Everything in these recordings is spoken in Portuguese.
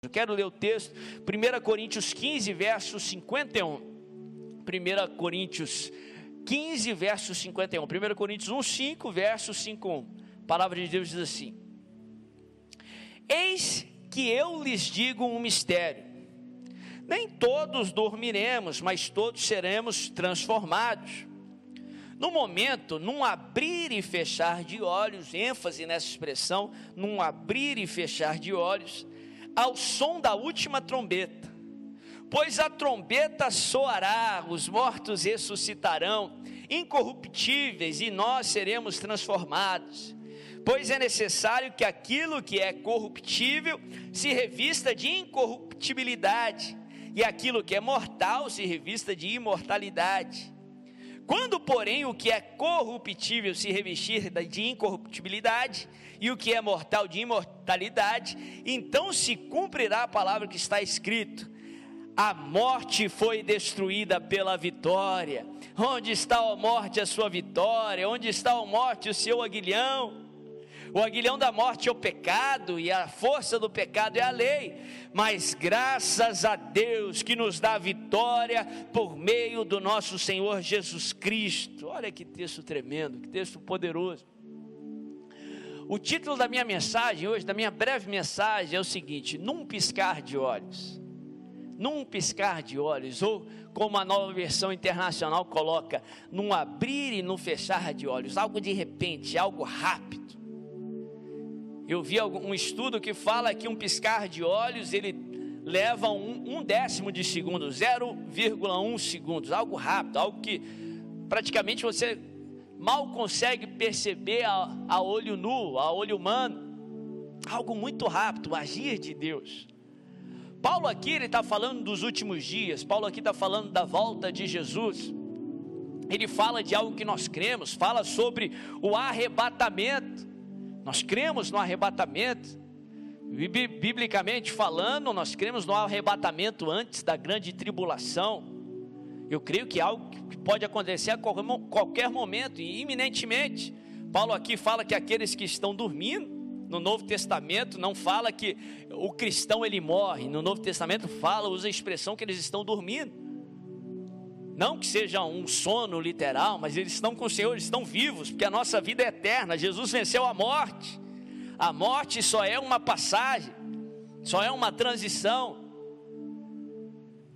Eu quero ler o texto, 1 Coríntios 15, verso 51. 1 Coríntios 15, verso 51. 1 Coríntios 1, 5, verso 5, 1. A palavra de Deus diz assim: Eis que eu lhes digo um mistério. Nem todos dormiremos, mas todos seremos transformados. No momento, num abrir e fechar de olhos, ênfase nessa expressão, num abrir e fechar de olhos, ao som da última trombeta. Pois a trombeta soará, os mortos ressuscitarão, incorruptíveis, e nós seremos transformados. Pois é necessário que aquilo que é corruptível se revista de incorruptibilidade, e aquilo que é mortal se revista de imortalidade. Quando, porém, o que é corruptível se revestir de incorruptibilidade e o que é mortal de imortalidade, então se cumprirá a palavra que está escrito: a morte foi destruída pela vitória. Onde está a morte a sua vitória? Onde está a morte o seu aguilhão? O aguilhão da morte é o pecado e a força do pecado é a lei. Mas graças a Deus que nos dá vitória por meio do nosso Senhor Jesus Cristo. Olha que texto tremendo, que texto poderoso. O título da minha mensagem hoje, da minha breve mensagem, é o seguinte: num piscar de olhos. Num piscar de olhos, ou como a nova versão internacional coloca, num abrir e num fechar de olhos, algo de repente, algo rápido. Eu vi um estudo que fala que um piscar de olhos ele leva um, um décimo de segundo, 0,1 segundos, algo rápido, algo que praticamente você mal consegue perceber a, a olho nu, a olho humano, algo muito rápido, o agir de Deus. Paulo aqui ele está falando dos últimos dias, Paulo aqui está falando da volta de Jesus. Ele fala de algo que nós cremos, fala sobre o arrebatamento. Nós cremos no arrebatamento. Biblicamente falando, nós cremos no arrebatamento antes da grande tribulação. Eu creio que é algo que pode acontecer a qualquer momento e iminentemente. Paulo aqui fala que aqueles que estão dormindo, no Novo Testamento não fala que o cristão ele morre. No Novo Testamento fala, usa a expressão que eles estão dormindo. Não que seja um sono literal, mas eles estão com o Senhor, eles estão vivos, porque a nossa vida é eterna. Jesus venceu a morte. A morte só é uma passagem, só é uma transição.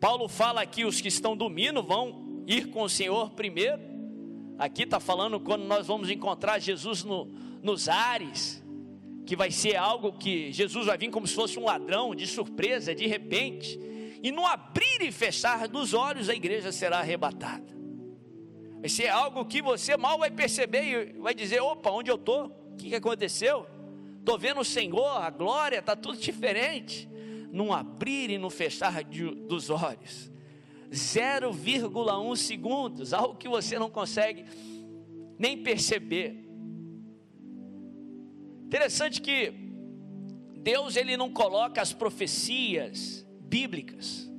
Paulo fala que os que estão dormindo vão ir com o Senhor primeiro. Aqui está falando quando nós vamos encontrar Jesus no, nos ares, que vai ser algo que Jesus vai vir como se fosse um ladrão, de surpresa, de repente e no abrir e fechar dos olhos a igreja será arrebatada. Vai ser algo que você mal vai perceber e vai dizer: opa, onde eu estou? O que, que aconteceu? Estou vendo o Senhor, a glória, está tudo diferente. Num abrir e no fechar de, dos olhos. 0,1 segundos, algo que você não consegue nem perceber. Interessante que Deus ele não coloca as profecias bíblicas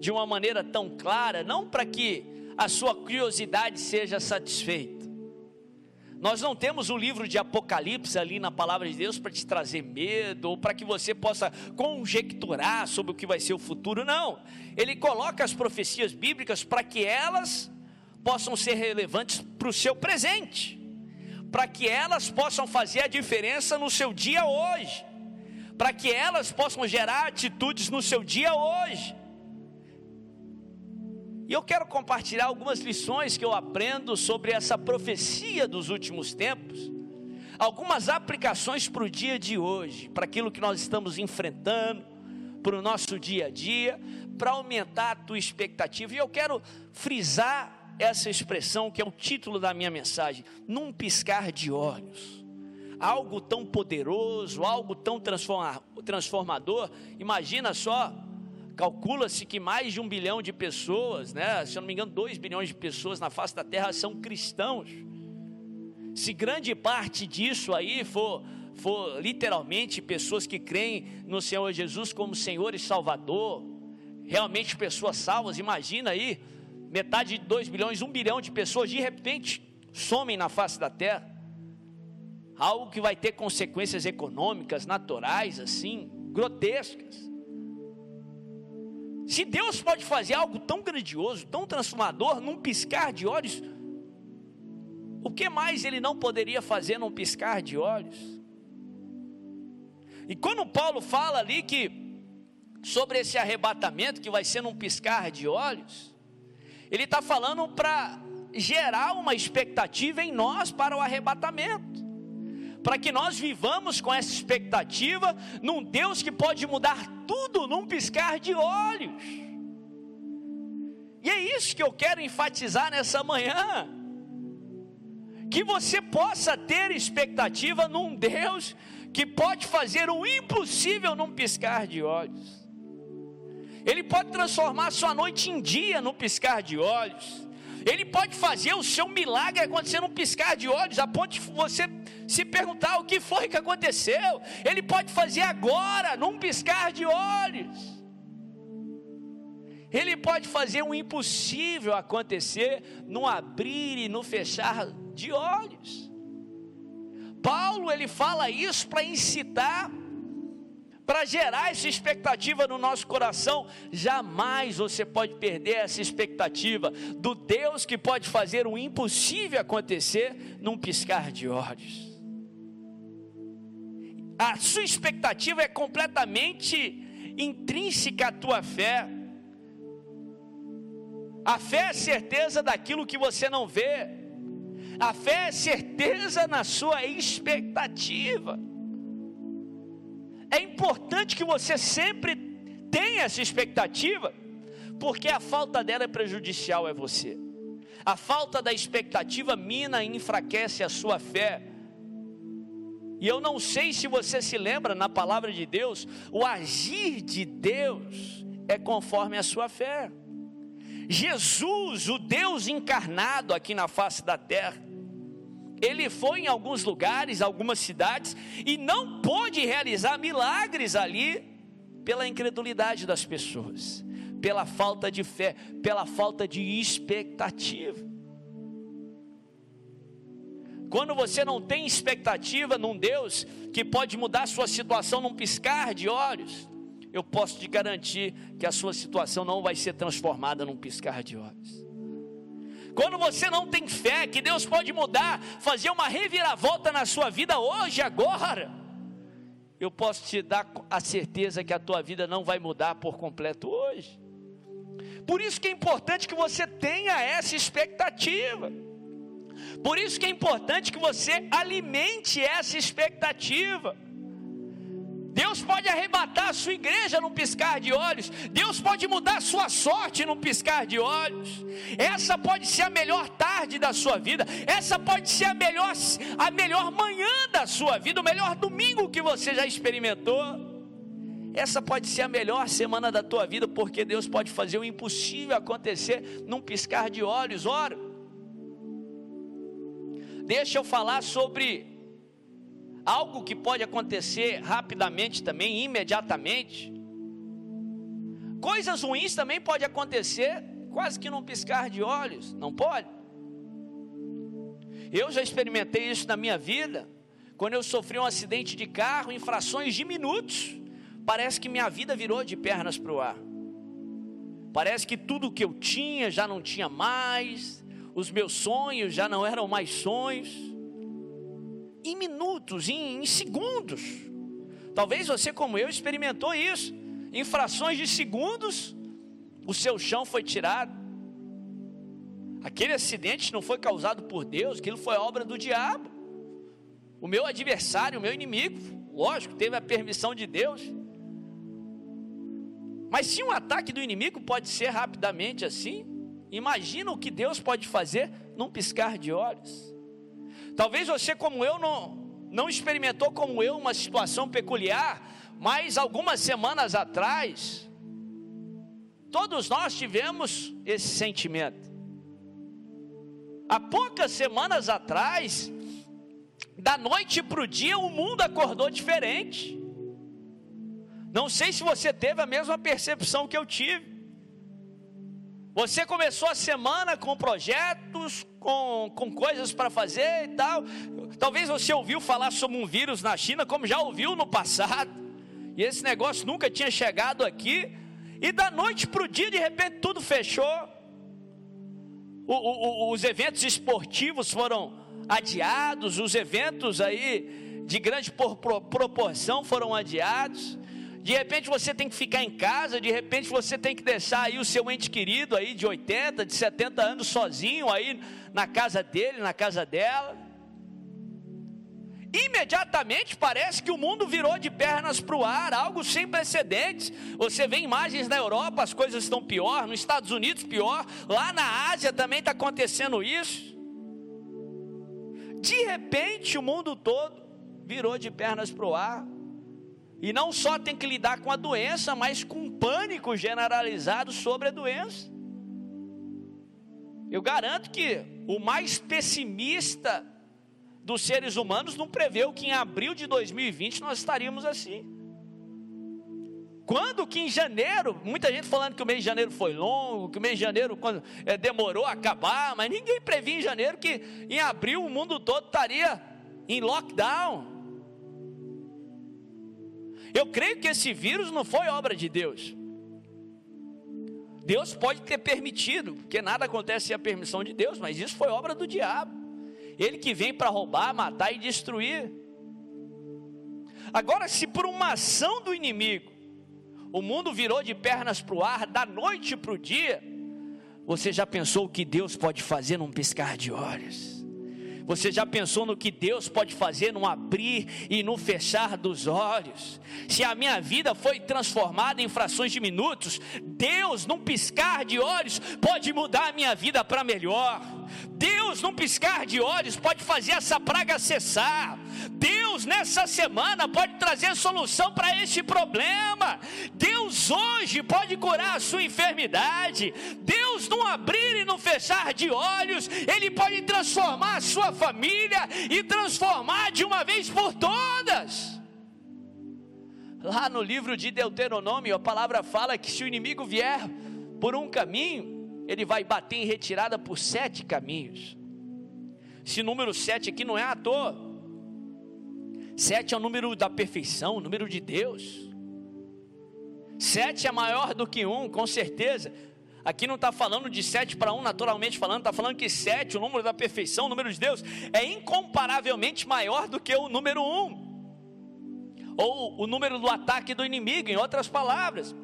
de uma maneira tão clara, não para que a sua curiosidade seja satisfeita. Nós não temos o livro de Apocalipse ali na palavra de Deus para te trazer medo ou para que você possa conjecturar sobre o que vai ser o futuro, não. Ele coloca as profecias bíblicas para que elas possam ser relevantes para o seu presente, para que elas possam fazer a diferença no seu dia hoje para que elas possam gerar atitudes no seu dia hoje. E eu quero compartilhar algumas lições que eu aprendo sobre essa profecia dos últimos tempos, algumas aplicações para o dia de hoje, para aquilo que nós estamos enfrentando, para o nosso dia a dia, para aumentar a tua expectativa. E eu quero frisar essa expressão que é o título da minha mensagem: num piscar de olhos algo tão poderoso, algo tão transformador. Imagina só, calcula-se que mais de um bilhão de pessoas, né, se eu não me engano, dois bilhões de pessoas na face da terra são cristãos. Se grande parte disso aí for, for literalmente pessoas que creem no Senhor Jesus como Senhor e Salvador, realmente pessoas salvas, imagina aí, metade de dois bilhões, um bilhão de pessoas de repente somem na face da terra algo que vai ter consequências econômicas, naturais, assim, grotescas. Se Deus pode fazer algo tão grandioso, tão transformador, num piscar de olhos, o que mais ele não poderia fazer num piscar de olhos? E quando Paulo fala ali que sobre esse arrebatamento que vai ser num piscar de olhos, ele está falando para gerar uma expectativa em nós para o arrebatamento, para que nós vivamos com essa expectativa num Deus que pode mudar tudo num piscar de olhos. E é isso que eu quero enfatizar nessa manhã. Que você possa ter expectativa num Deus que pode fazer o impossível num piscar de olhos. Ele pode transformar sua noite em dia no piscar de olhos. Ele pode fazer o seu milagre acontecer num piscar de olhos, a ponto de você se perguntar o que foi que aconteceu. Ele pode fazer agora, num piscar de olhos. Ele pode fazer o impossível acontecer no abrir e no fechar de olhos. Paulo ele fala isso para incitar para gerar essa expectativa no nosso coração. Jamais você pode perder essa expectativa do Deus que pode fazer o impossível acontecer num piscar de olhos. A sua expectativa é completamente intrínseca à tua fé. A fé é certeza daquilo que você não vê. A fé é certeza na sua expectativa. É importante que você sempre tenha essa expectativa, porque a falta dela é prejudicial a você. A falta da expectativa mina e enfraquece a sua fé. E eu não sei se você se lembra na palavra de Deus, o agir de Deus é conforme a sua fé. Jesus, o Deus encarnado aqui na face da terra, ele foi em alguns lugares, algumas cidades, e não pôde realizar milagres ali pela incredulidade das pessoas, pela falta de fé, pela falta de expectativa. Quando você não tem expectativa num Deus que pode mudar sua situação num piscar de olhos, eu posso te garantir que a sua situação não vai ser transformada num piscar de olhos. Quando você não tem fé que Deus pode mudar, fazer uma reviravolta na sua vida hoje, agora, eu posso te dar a certeza que a tua vida não vai mudar por completo hoje. Por isso que é importante que você tenha essa expectativa. Por isso que é importante que você alimente essa expectativa. Deus pode arrebatar a sua igreja num piscar de olhos. Deus pode mudar a sua sorte num piscar de olhos. Essa pode ser a melhor tarde da sua vida. Essa pode ser a melhor, a melhor manhã da sua vida, o melhor domingo que você já experimentou. Essa pode ser a melhor semana da tua vida, porque Deus pode fazer o impossível acontecer num piscar de olhos. Ora, deixa eu falar sobre algo que pode acontecer rapidamente também, imediatamente. Coisas ruins também pode acontecer quase que num piscar de olhos, não pode? Eu já experimentei isso na minha vida, quando eu sofri um acidente de carro em frações de minutos, parece que minha vida virou de pernas para o ar. Parece que tudo que eu tinha já não tinha mais, os meus sonhos já não eram mais sonhos em minutos, em, em segundos. Talvez você, como eu, experimentou isso. Em frações de segundos, o seu chão foi tirado. Aquele acidente não foi causado por Deus, aquilo foi obra do diabo. O meu adversário, o meu inimigo, lógico, teve a permissão de Deus. Mas se um ataque do inimigo pode ser rapidamente assim, imagina o que Deus pode fazer num piscar de olhos. Talvez você, como eu, não, não experimentou como eu uma situação peculiar, mas algumas semanas atrás, todos nós tivemos esse sentimento. Há poucas semanas atrás, da noite para o dia, o mundo acordou diferente. Não sei se você teve a mesma percepção que eu tive. Você começou a semana com projetos, com, com coisas para fazer e tal. Talvez você ouviu falar sobre um vírus na China, como já ouviu no passado. E esse negócio nunca tinha chegado aqui. E da noite para o dia, de repente, tudo fechou. O, o, os eventos esportivos foram adiados, os eventos aí de grande proporção foram adiados. De repente você tem que ficar em casa, de repente você tem que deixar aí o seu ente querido aí de 80, de 70 anos sozinho aí na casa dele, na casa dela. Imediatamente parece que o mundo virou de pernas para o ar, algo sem precedentes. Você vê imagens na Europa, as coisas estão pior, nos Estados Unidos pior, lá na Ásia também está acontecendo isso. De repente o mundo todo virou de pernas para o ar. E não só tem que lidar com a doença, mas com um pânico generalizado sobre a doença. Eu garanto que o mais pessimista dos seres humanos não preveu que em abril de 2020 nós estaríamos assim. Quando que em janeiro, muita gente falando que o mês de janeiro foi longo, que o mês de janeiro quando, é, demorou a acabar, mas ninguém previa em janeiro que em abril o mundo todo estaria em lockdown. Eu creio que esse vírus não foi obra de Deus. Deus pode ter permitido, porque nada acontece sem a permissão de Deus, mas isso foi obra do diabo. Ele que vem para roubar, matar e destruir. Agora, se por uma ação do inimigo, o mundo virou de pernas para o ar, da noite para o dia, você já pensou o que Deus pode fazer num piscar de olhos? Você já pensou no que Deus pode fazer no abrir e no fechar dos olhos? Se a minha vida foi transformada em frações de minutos, Deus, num piscar de olhos, pode mudar a minha vida para melhor. Deus, num piscar de olhos, pode fazer essa praga cessar. Deus, nessa semana, pode trazer solução para este problema. Deus, hoje, pode curar a sua enfermidade. Deus, num abrir e no fechar de olhos, Ele pode transformar a sua família e transformar de uma vez por todas. Lá no livro de Deuteronômio, a palavra fala que se o inimigo vier por um caminho, ele vai bater em retirada por sete caminhos. Esse número sete aqui não é à toa. Sete é o número da perfeição, o número de Deus. Sete é maior do que um, com certeza. Aqui não está falando de sete para um, naturalmente falando, está falando que sete, o número da perfeição, o número de Deus, é incomparavelmente maior do que o número um, ou o número do ataque do inimigo, em outras palavras.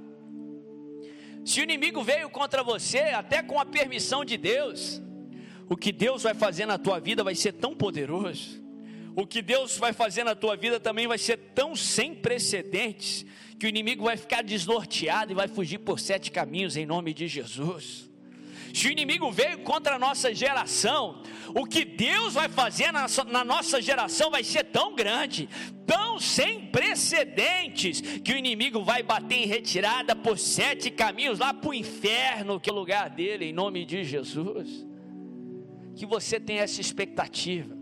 Se o inimigo veio contra você, até com a permissão de Deus, o que Deus vai fazer na tua vida vai ser tão poderoso, o que Deus vai fazer na tua vida também vai ser tão sem precedentes, que o inimigo vai ficar desnorteado e vai fugir por sete caminhos em nome de Jesus. Se o inimigo veio contra a nossa geração, o que Deus vai fazer na, nossa geração vai ser tão grande, tão sem precedentes, que o inimigo vai bater em retirada por sete caminhos lá para o inferno, que é o lugar dele, em nome de Jesus. Que você tenha essa expectativa.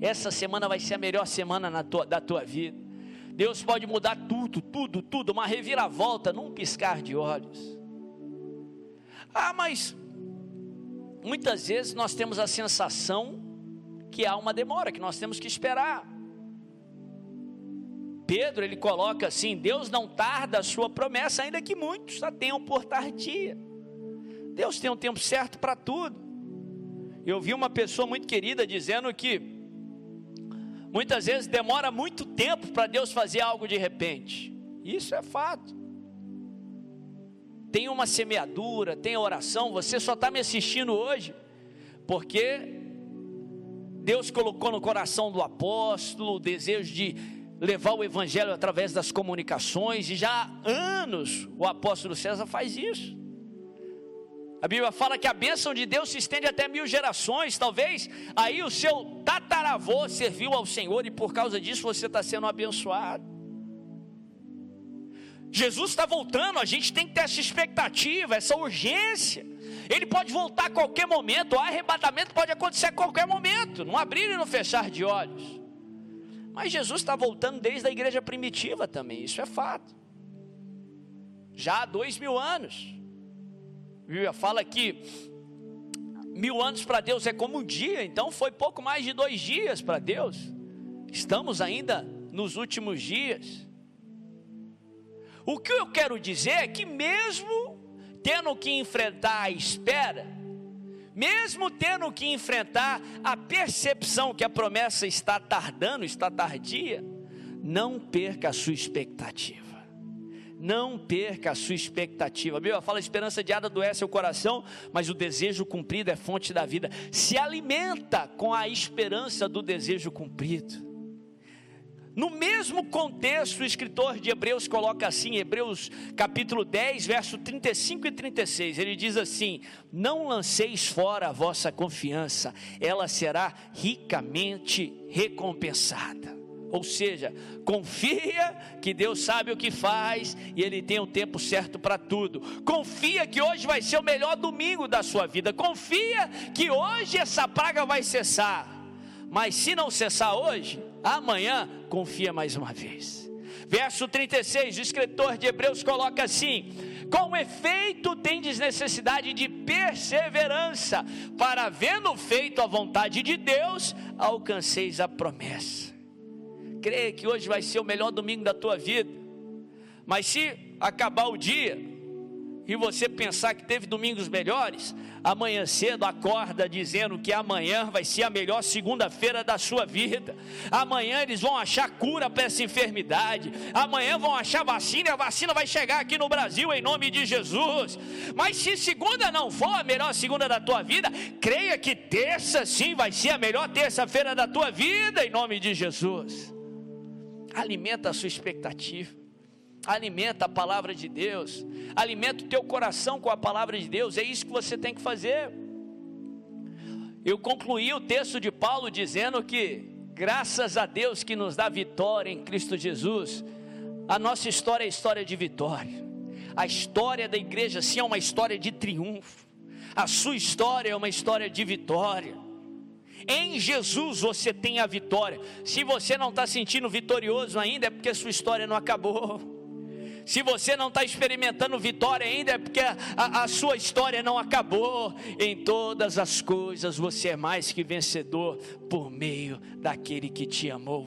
Essa semana vai ser a melhor semana tua, da tua vida. Deus pode mudar tudo, tudo, tudo, uma reviravolta num piscar de olhos. Ah, mas muitas vezes nós temos a sensação que há uma demora, que nós temos que esperar. Pedro, ele coloca assim: Deus não tarda a sua promessa, ainda que muitos a tenham por tardia. Deus tem um tempo certo para tudo. Eu vi uma pessoa muito querida dizendo que Muitas vezes demora muito tempo para Deus fazer algo de repente. Isso é fato. Tem uma semeadura, tem oração. Você só está me assistindo hoje porque Deus colocou no coração do apóstolo o desejo de levar o evangelho através das comunicações, e já há anos o apóstolo César faz isso. A Bíblia fala que a bênção de Deus se estende até mil gerações. Talvez aí o seu tataravô serviu ao Senhor e por causa disso você está sendo abençoado. Jesus está voltando, a gente tem que ter essa expectativa, essa urgência. Ele pode voltar a qualquer momento, o arrebatamento pode acontecer a qualquer momento, não abrir e não fechar de olhos. Mas Jesus está voltando desde a igreja primitiva também, isso é fato. Já há dois mil anos. A Bíblia fala que mil anos para Deus é como um dia, então foi pouco mais de dois dias para Deus. Estamos ainda nos últimos dias. O que eu quero dizer é que, mesmo tendo que enfrentar a espera, mesmo tendo que enfrentar a percepção que a promessa está tardando, está tardia, não perca a sua expectativa. Não perca a sua expectativa. A Bíblia fala: a esperança adiada adoece o coração, mas o desejo cumprido é fonte da vida. Se alimenta com a esperança do desejo cumprido. No mesmo contexto, o escritor de Hebreus coloca assim, Hebreus capítulo 10, verso 35 e 36, ele diz assim: Não lanceis fora a vossa confiança, ela será ricamente recompensada. Ou seja, confia que Deus sabe o que faz e Ele tem o tempo certo para tudo. Confia que hoje vai ser o melhor domingo da sua vida. Confia que hoje essa praga vai cessar. Mas se não cessar hoje, amanhã confia mais uma vez. Verso 36, o escritor de Hebreus coloca assim: Com efeito, tendes necessidade de perseverança, para, havendo feito a vontade de Deus, alcanceis a promessa. Creia que hoje vai ser o melhor domingo da tua vida, mas se acabar o dia, e você pensar que teve domingos melhores, amanhã cedo acorda dizendo que amanhã vai ser a melhor segunda-feira da sua vida. Amanhã eles vão achar cura para essa enfermidade. Amanhã vão achar vacina e a vacina vai chegar aqui no Brasil em nome de Jesus. Mas se segunda não for a melhor segunda da tua vida, creia que terça sim vai ser a melhor terça-feira da tua vida em nome de Jesus. Alimenta a sua expectativa. Alimenta a palavra de Deus, alimenta o teu coração com a palavra de Deus, é isso que você tem que fazer. Eu concluí o texto de Paulo dizendo que, graças a Deus que nos dá vitória em Cristo Jesus, a nossa história é história de vitória, a história da igreja sim é uma história de triunfo, a sua história é uma história de vitória. Em Jesus você tem a vitória. Se você não está sentindo vitorioso ainda, é porque sua história não acabou. Se você não está experimentando vitória ainda, é porque a, a, sua história não acabou. Em todas as coisas você é mais que vencedor por meio daquele que te amou.